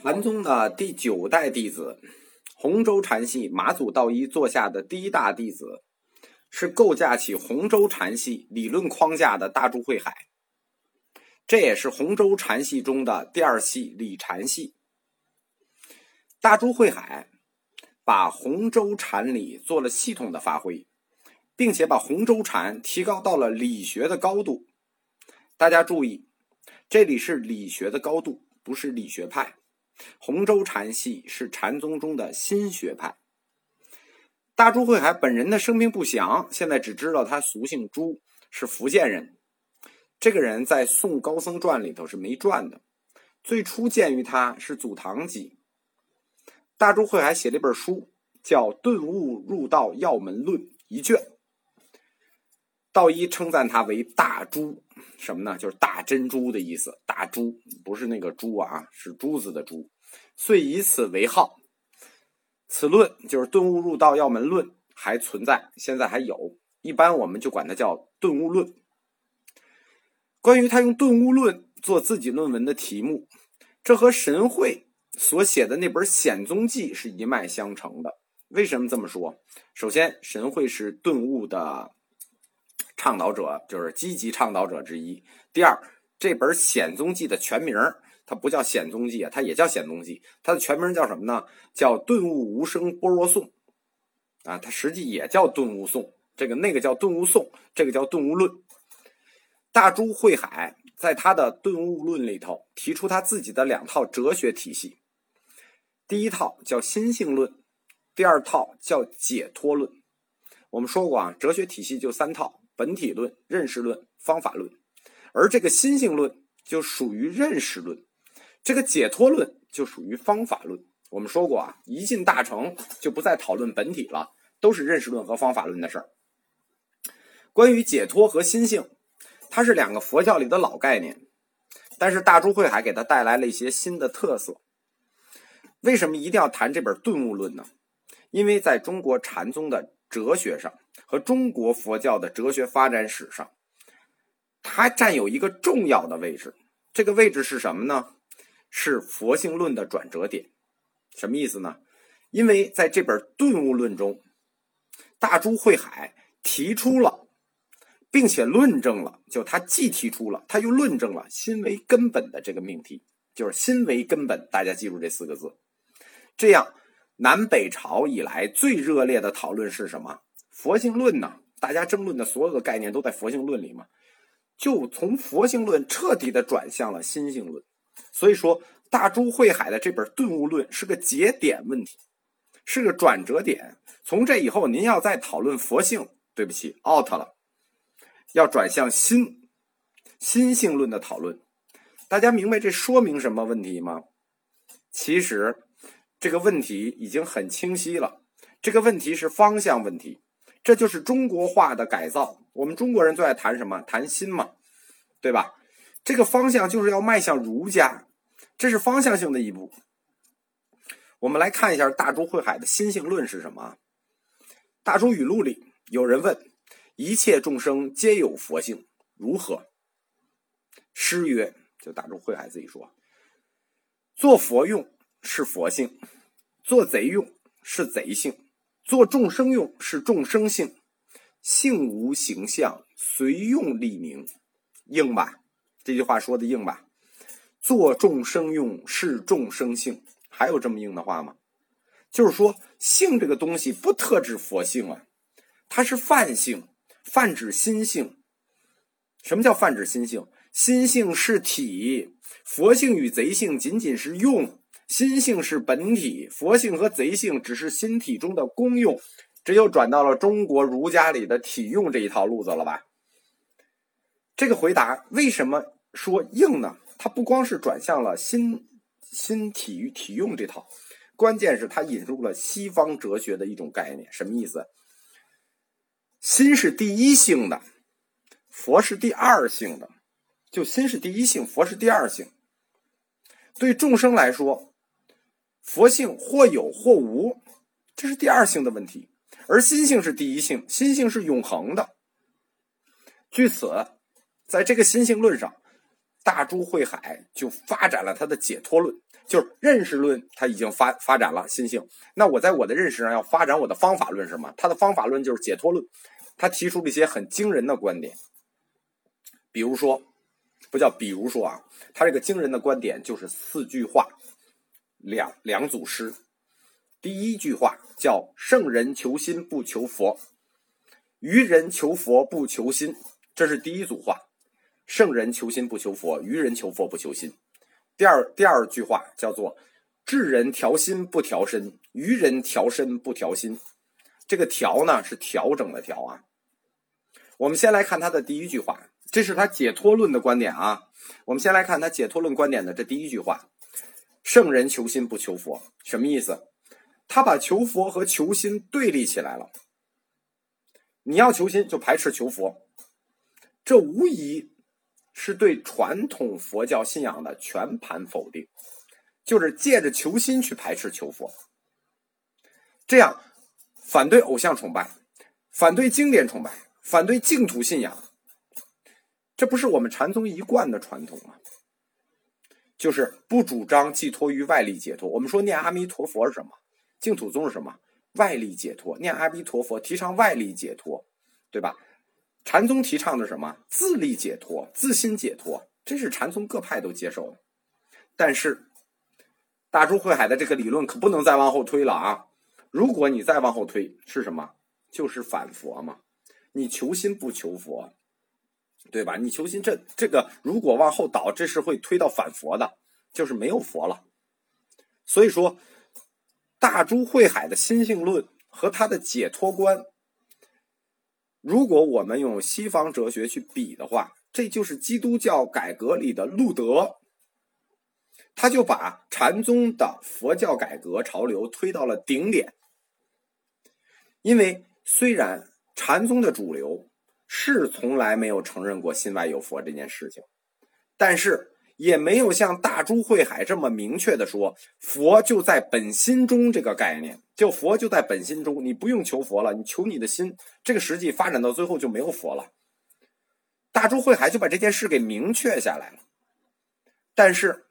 禅宗的第九代弟子，洪州禅系马祖道一座下的第一大弟子，是构架起洪州禅系理论框架的大珠慧海。这也是洪州禅系中的第二系理禅系。大珠慧海把洪州禅理做了系统的发挥，并且把洪州禅提高到了理学的高度。大家注意，这里是理学的高度，不是理学派。洪州禅系是禅宗中的新学派。大珠慧海本人的生平不详，现在只知道他俗姓朱，是福建人。这个人在《宋高僧传》里头是没传的，最初见于他是《祖堂集》。大珠慧海写了一本书，叫《顿悟入道要门论》一卷。道一称赞他为大珠，什么呢？就是大珍珠的意思。大珠不是那个珠啊，是珠子的珠。遂以此为号。此论就是《顿悟入道要门论》，还存在，现在还有。一般我们就管它叫《顿悟论》。关于他用《顿悟论》做自己论文的题目，这和神会所写的那本《显宗记》是一脉相承的。为什么这么说？首先，神会是顿悟的倡导者，就是积极倡导者之一。第二，这本《显宗记》的全名它不叫《显宗记》啊，它也叫《显宗记》，它的全名叫什么呢？叫《顿悟无声般若颂》啊，它实际也叫《顿悟颂》。这个那个叫《顿悟颂》，这个叫《顿悟论》。大珠慧海在他的《顿悟论》里头提出他自己的两套哲学体系，第一套叫心性论，第二套叫解脱论。我们说过啊，哲学体系就三套：本体论、认识论、方法论。而这个心性论就属于认识论，这个解脱论就属于方法论。我们说过啊，一进大成就不再讨论本体了，都是认识论和方法论的事儿。关于解脱和心性。它是两个佛教里的老概念，但是大珠慧海给它带来了一些新的特色。为什么一定要谈这本《顿悟论》呢？因为在中国禅宗的哲学上和中国佛教的哲学发展史上，它占有一个重要的位置。这个位置是什么呢？是佛性论的转折点。什么意思呢？因为在这本《顿悟论》中，大珠慧海提出了。并且论证了，就他既提出了，他又论证了心为根本的这个命题，就是心为根本。大家记住这四个字。这样，南北朝以来最热烈的讨论是什么？佛性论呢？大家争论的所有的概念都在佛性论里嘛？就从佛性论彻底的转向了心性论。所以说，大珠慧海的这本《顿悟论》是个节点问题，是个转折点。从这以后，您要再讨论佛性，对不起，out 了。要转向心心性论的讨论，大家明白这说明什么问题吗？其实这个问题已经很清晰了。这个问题是方向问题，这就是中国化的改造。我们中国人最爱谈什么？谈心嘛，对吧？这个方向就是要迈向儒家，这是方向性的一步。我们来看一下大珠慧海的心性论是什么？大珠语录里有人问。一切众生皆有佛性，如何？诗曰：“就大珠慧海自己说，做佛用是佛性，做贼用是贼性，做众生用是众生性。性无形象，随用立名，应吧？这句话说的硬吧？做众生用是众生性，还有这么硬的话吗？就是说，性这个东西不特指佛性啊，它是泛性。”泛指心性，什么叫泛指心性？心性是体，佛性与贼性仅仅是用，心性是本体，佛性和贼性只是心体中的功用。这又转到了中国儒家里的体用这一套路子了吧？这个回答为什么说硬呢？它不光是转向了心心体与体用这套，关键是它引入了西方哲学的一种概念，什么意思？心是第一性的，佛是第二性的，就心是第一性，佛是第二性。对众生来说，佛性或有或无，这是第二性的问题；而心性是第一性，心性是永恒的。据此，在这个心性论上，大珠慧海就发展了他的解脱论。就是认识论，他已经发发展了心性。那我在我的认识上要发展我的方法论，什么？他的方法论就是解脱论。他提出了一些很惊人的观点，比如说，不叫比如说啊，他这个惊人的观点就是四句话，两两组诗。第一句话叫“圣人求心不求佛，愚人求佛不求心”，这是第一组话。圣人求心不求佛，愚人求佛不求心。第二第二句话叫做“智人调心不调身，愚人调身不调心”。这个“调”呢是调整的“调”啊。我们先来看他的第一句话，这是他解脱论的观点啊。我们先来看他解脱论观点的这第一句话：“圣人求心不求佛”，什么意思？他把求佛和求心对立起来了。你要求心，就排斥求佛，这无疑。是对传统佛教信仰的全盘否定，就是借着求心去排斥求佛，这样反对偶像崇拜，反对经典崇拜，反对净土信仰，这不是我们禅宗一贯的传统吗？就是不主张寄托于外力解脱。我们说念阿弥陀佛是什么？净土宗是什么？外力解脱。念阿弥陀佛提倡外力解脱，对吧？禅宗提倡的什么自力解脱、自心解脱，这是禅宗各派都接受的。但是大珠慧海的这个理论可不能再往后推了啊！如果你再往后推，是什么？就是反佛嘛！你求心不求佛，对吧？你求心，这这个如果往后倒，这是会推到反佛的，就是没有佛了。所以说，大珠慧海的心性论和他的解脱观。如果我们用西方哲学去比的话，这就是基督教改革里的路德，他就把禅宗的佛教改革潮流推到了顶点。因为虽然禅宗的主流是从来没有承认过心外有佛这件事情，但是。也没有像大珠慧海这么明确的说，佛就在本心中这个概念，就佛就在本心中，你不用求佛了，你求你的心，这个实际发展到最后就没有佛了。大珠慧海就把这件事给明确下来了。但是，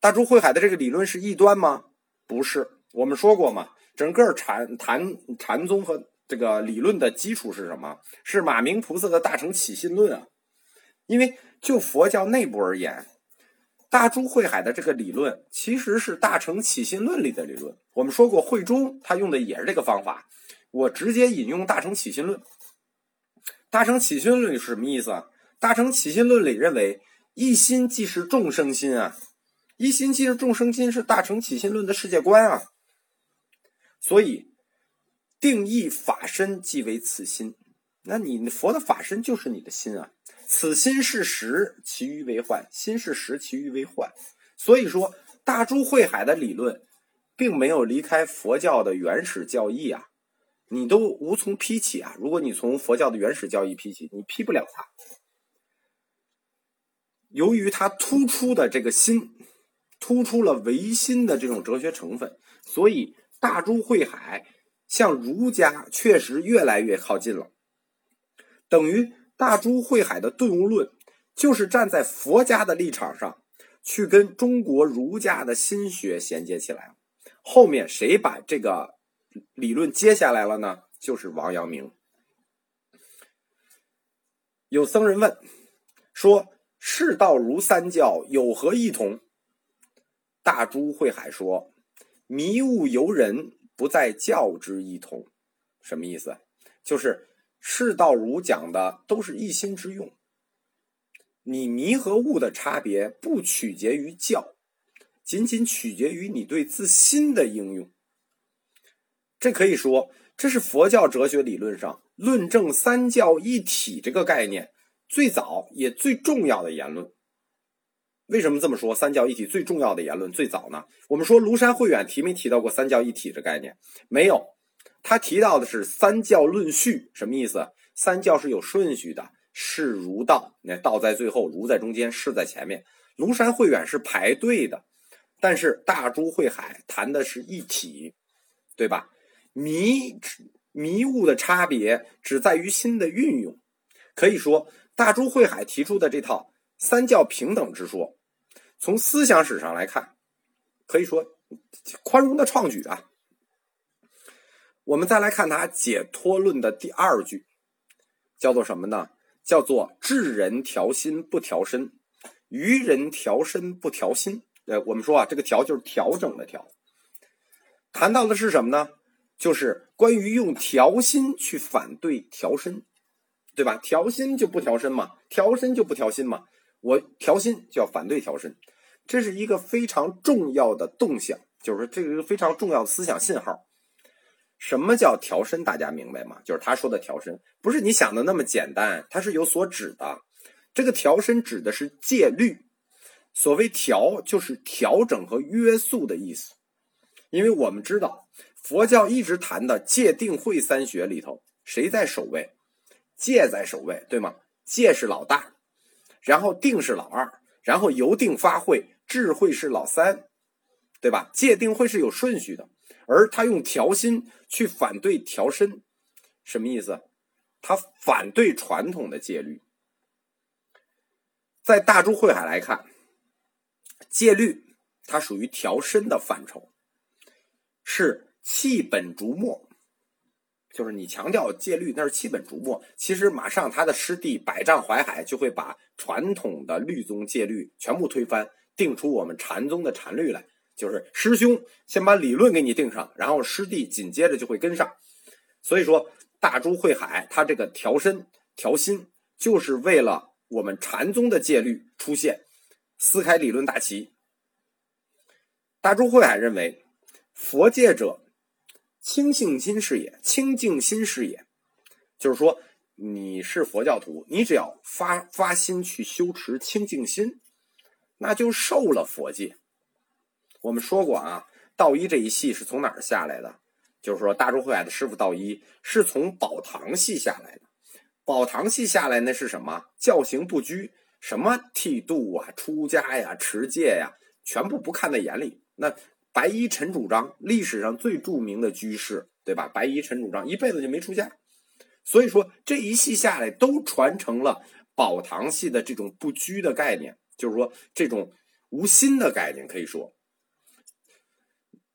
大珠慧海的这个理论是异端吗？不是，我们说过嘛，整个禅禅禅宗和这个理论的基础是什么？是马明菩萨的大乘起信论啊，因为。就佛教内部而言，大珠慧海的这个理论其实是大乘起信论里的理论。我们说过，慧中他用的也是这个方法。我直接引用大乘起信论。大乘起信论是什么意思啊？大乘起信论里认为，一心即是众生心啊，一心即是众生心是大乘起信论的世界观啊。所以，定义法身即为此心。那你佛的法身就是你的心啊。此心是实，其余为幻。心是实，其余为幻。所以说，大珠慧海的理论，并没有离开佛教的原始教义啊，你都无从批起啊。如果你从佛教的原始教义批起，你批不了它。由于它突出的这个心，突出了唯心的这种哲学成分，所以大珠慧海向儒家确实越来越靠近了，等于。大珠慧海的顿悟论，就是站在佛家的立场上，去跟中国儒家的心学衔接起来。后面谁把这个理论接下来了呢？就是王阳明。有僧人问说：“世道儒三教有何异同？”大珠慧海说：“迷悟游人，不在教之异同。”什么意思？就是。世道儒讲的都是一心之用，你迷和悟的差别不取决于教，仅仅取决于你对自心的应用。这可以说，这是佛教哲学理论上论证三教一体这个概念最早也最重要的言论。为什么这么说？三教一体最重要的言论最早呢？我们说庐山慧远提没提到过三教一体这概念？没有。他提到的是三教论序，什么意思？三教是有顺序的，是儒道，那道在最后，儒在中间，士在前面。庐山慧远是排队的，但是大珠慧海谈的是一体，对吧？迷迷雾的差别只在于心的运用。可以说，大珠慧海提出的这套三教平等之说，从思想史上来看，可以说宽容的创举啊。我们再来看他解脱论的第二句，叫做什么呢？叫做智人调心不调身，愚人调身不调心。呃，我们说啊，这个调就是调整的调。谈到的是什么呢？就是关于用调心去反对调身，对吧？调心就不调身嘛，调身就不调心嘛。我调心就要反对调身，这是一个非常重要的动向，就是这个非常重要的思想信号。什么叫调身？大家明白吗？就是他说的调身，不是你想的那么简单，它是有所指的。这个调身指的是戒律。所谓调，就是调整和约束的意思。因为我们知道，佛教一直谈的戒定慧三学里头，谁在首位？戒在首位，对吗？戒是老大。然后定是老二，然后由定发慧，智慧是老三，对吧？戒定慧是有顺序的，而他用调心去反对调身，什么意思？他反对传统的戒律。在大珠慧海来看，戒律它属于调身的范畴，是弃本逐末。就是你强调戒律，那是弃本逐末。其实马上他的师弟百丈怀海就会把传统的律宗戒律全部推翻，定出我们禅宗的禅律来。就是师兄先把理论给你定上，然后师弟紧接着就会跟上。所以说，大珠慧海他这个调身调心，就是为了我们禅宗的戒律出现，撕开理论大旗。大珠慧海认为，佛戒者。清净心是也，清净心是也，就是说你是佛教徒，你只要发发心去修持清净心，那就受了佛戒。我们说过啊，道一这一系是从哪儿下来的？就是说大珠慧海的师傅道一是从宝堂系下来的。宝堂系下来那是什么？教行不拘，什么剃度啊、出家呀、持戒呀，全部不看在眼里。那。白衣陈主张，历史上最著名的居士，对吧？白衣陈主张一辈子就没出家，所以说这一系下来都传承了宝堂系的这种不拘的概念，就是说这种无心的概念。可以说，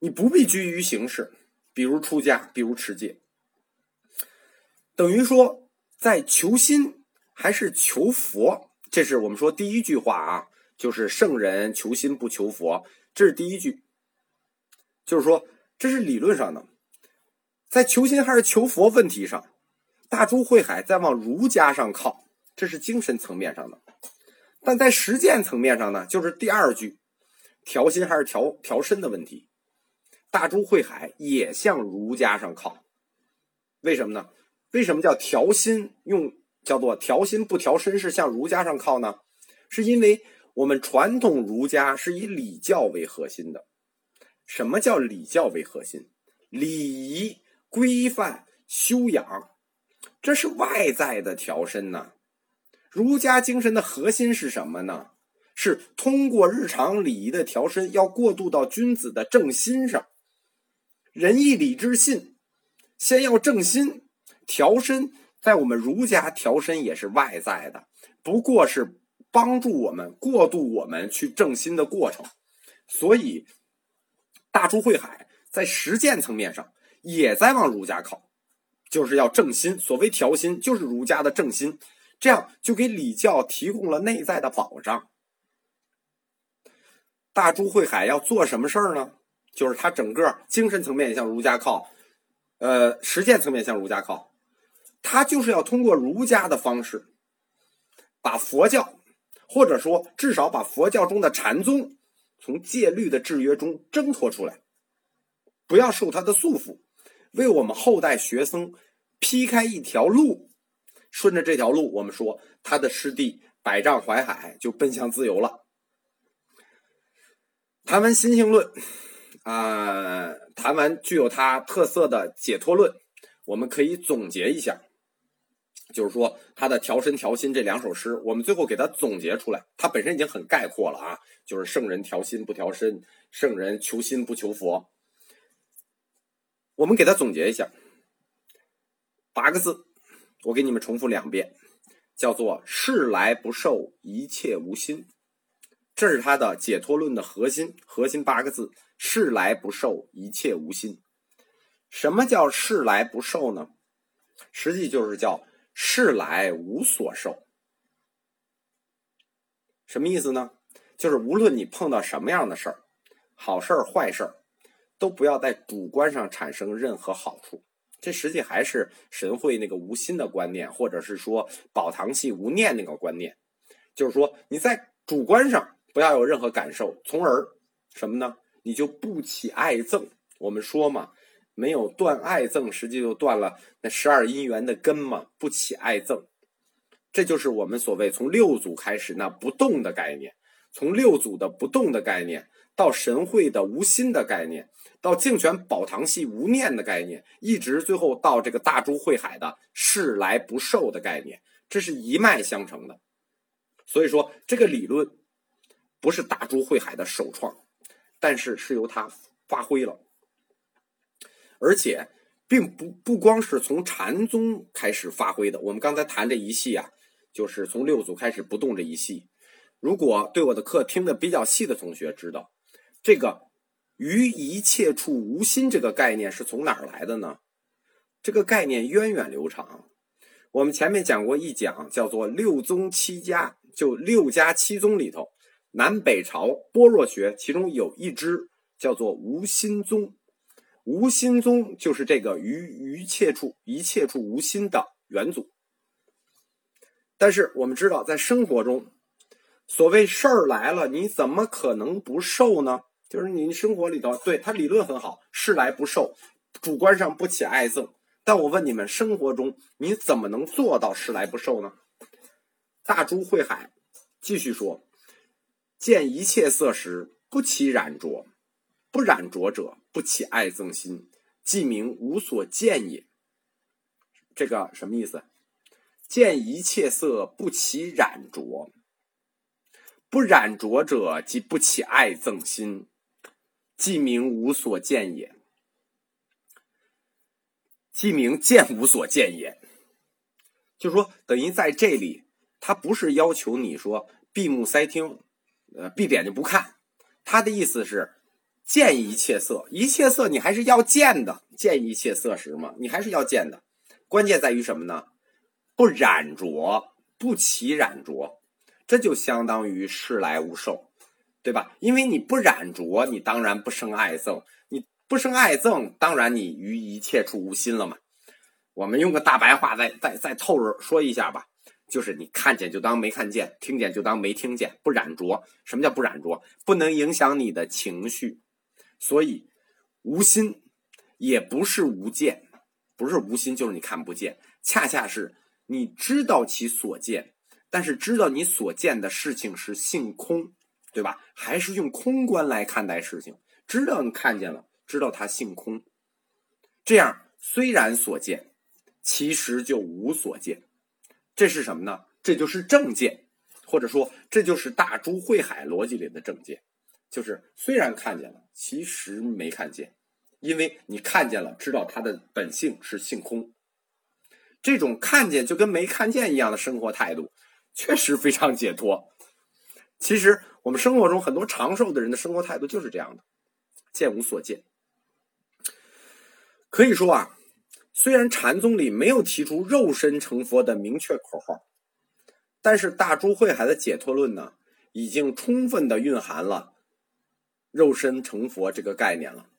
你不必拘于形式，比如出家，比如持戒，等于说在求心还是求佛？这是我们说第一句话啊，就是圣人求心不求佛，这是第一句。就是说，这是理论上的，在求心还是求佛问题上，大珠慧海在往儒家上靠，这是精神层面上的；但在实践层面上呢，就是第二句，调心还是调调身的问题，大珠慧海也向儒家上靠。为什么呢？为什么叫调心？用叫做调心不调身是向儒家上靠呢？是因为我们传统儒家是以礼教为核心的。什么叫礼教为核心？礼仪规范修养，这是外在的调身呐。儒家精神的核心是什么呢？是通过日常礼仪的调身，要过渡到君子的正心上。仁义礼智信，先要正心调身。在我们儒家调身也是外在的，不过是帮助我们过渡我们去正心的过程。所以。大珠慧海在实践层面上也在往儒家靠，就是要正心。所谓调心，就是儒家的正心，这样就给礼教提供了内在的保障。大珠慧海要做什么事儿呢？就是他整个精神层面向儒家靠，呃，实践层面向儒家靠，他就是要通过儒家的方式，把佛教，或者说至少把佛教中的禅宗。从戒律的制约中挣脱出来，不要受他的束缚，为我们后代学僧劈开一条路。顺着这条路，我们说他的师弟百丈怀海就奔向自由了。谈完心性论，啊，谈完具有它特色的解脱论，我们可以总结一下。就是说，他的调身调心这两首诗，我们最后给他总结出来，他本身已经很概括了啊。就是圣人调心不调身，圣人求心不求佛。我们给他总结一下，八个字，我给你们重复两遍，叫做“事来不受一切无心”。这是他的解脱论的核心，核心八个字：是来不受，一切无心。什么叫是来不受呢？实际就是叫是来无所受。什么意思呢？就是无论你碰到什么样的事儿，好事儿、坏事儿，都不要在主观上产生任何好处。这实际还是神会那个无心的观念，或者是说宝堂系无念那个观念。就是说你在主观上不要有任何感受，从而什么呢？你就不起爱憎。我们说嘛。没有断爱憎，实际就断了那十二因缘的根嘛，不起爱憎，这就是我们所谓从六祖开始那不动的概念，从六祖的不动的概念，到神会的无心的概念，到净泉宝堂系无念的概念，一直最后到这个大珠慧海的事来不受的概念，这是一脉相承的。所以说，这个理论不是大珠慧海的首创，但是是由他发挥了。而且，并不不光是从禅宗开始发挥的。我们刚才谈这一系啊，就是从六祖开始不动这一系。如果对我的课听的比较细的同学知道，这个“于一切处无心”这个概念是从哪儿来的呢？这个概念源远流长。我们前面讲过一讲，叫做六宗七家，就六家七宗里头，南北朝般若学其中有一支叫做无心宗。无心宗就是这个于一切处一切处无心的元祖。但是我们知道，在生活中，所谓事儿来了，你怎么可能不受呢？就是你生活里头，对他理论很好，事来不受，主观上不起爱憎。但我问你们，生活中你怎么能做到事来不受呢？大珠慧海继续说：见一切色时，不起染着。不染着者，不起爱憎心，即名无所见也。这个什么意思？见一切色不起染着，不染着者即不起爱憎心，即名无所见也。即名见无所见也。就说等于在这里，他不是要求你说闭目塞听，呃，闭眼就不看。他的意思是。见一切色，一切色你还是要见的。见一切色时嘛，你还是要见的。关键在于什么呢？不染着，不起染着，这就相当于世来无受，对吧？因为你不染着，你当然不生爱憎，你不生爱憎，当然你于一切处无心了嘛。我们用个大白话再再再透着说一下吧，就是你看见就当没看见，听见就当没听见，不染着。什么叫不染着？不能影响你的情绪。所以，无心也不是无见，不是无心就是你看不见，恰恰是你知道其所见，但是知道你所见的事情是性空，对吧？还是用空观来看待事情，知道你看见了，知道它性空，这样虽然所见，其实就无所见，这是什么呢？这就是正见，或者说这就是大珠慧海逻辑里的正见。就是虽然看见了，其实没看见，因为你看见了，知道它的本性是性空。这种看见就跟没看见一样的生活态度，确实非常解脱。其实我们生活中很多长寿的人的生活态度就是这样的，见无所见。可以说啊，虽然禅宗里没有提出肉身成佛的明确口号，但是大珠慧海的解脱论呢，已经充分的蕴含了。肉身成佛这个概念了。